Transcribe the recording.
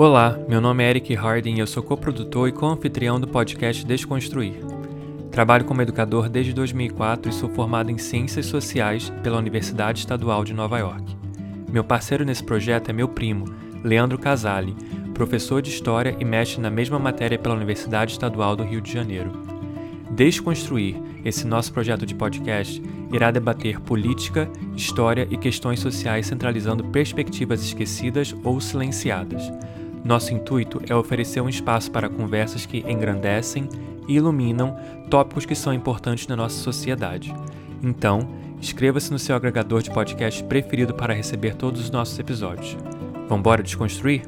Olá, meu nome é Eric Harding e eu sou coprodutor e co-anfitrião do podcast Desconstruir. Trabalho como educador desde 2004 e sou formado em Ciências Sociais pela Universidade Estadual de Nova York. Meu parceiro nesse projeto é meu primo, Leandro Casale, professor de História e mestre na mesma matéria pela Universidade Estadual do Rio de Janeiro. Desconstruir, esse nosso projeto de podcast, irá debater política, história e questões sociais centralizando perspectivas esquecidas ou silenciadas. Nosso intuito é oferecer um espaço para conversas que engrandecem e iluminam tópicos que são importantes na nossa sociedade. Então, inscreva-se no seu agregador de podcast preferido para receber todos os nossos episódios. Vamos desconstruir?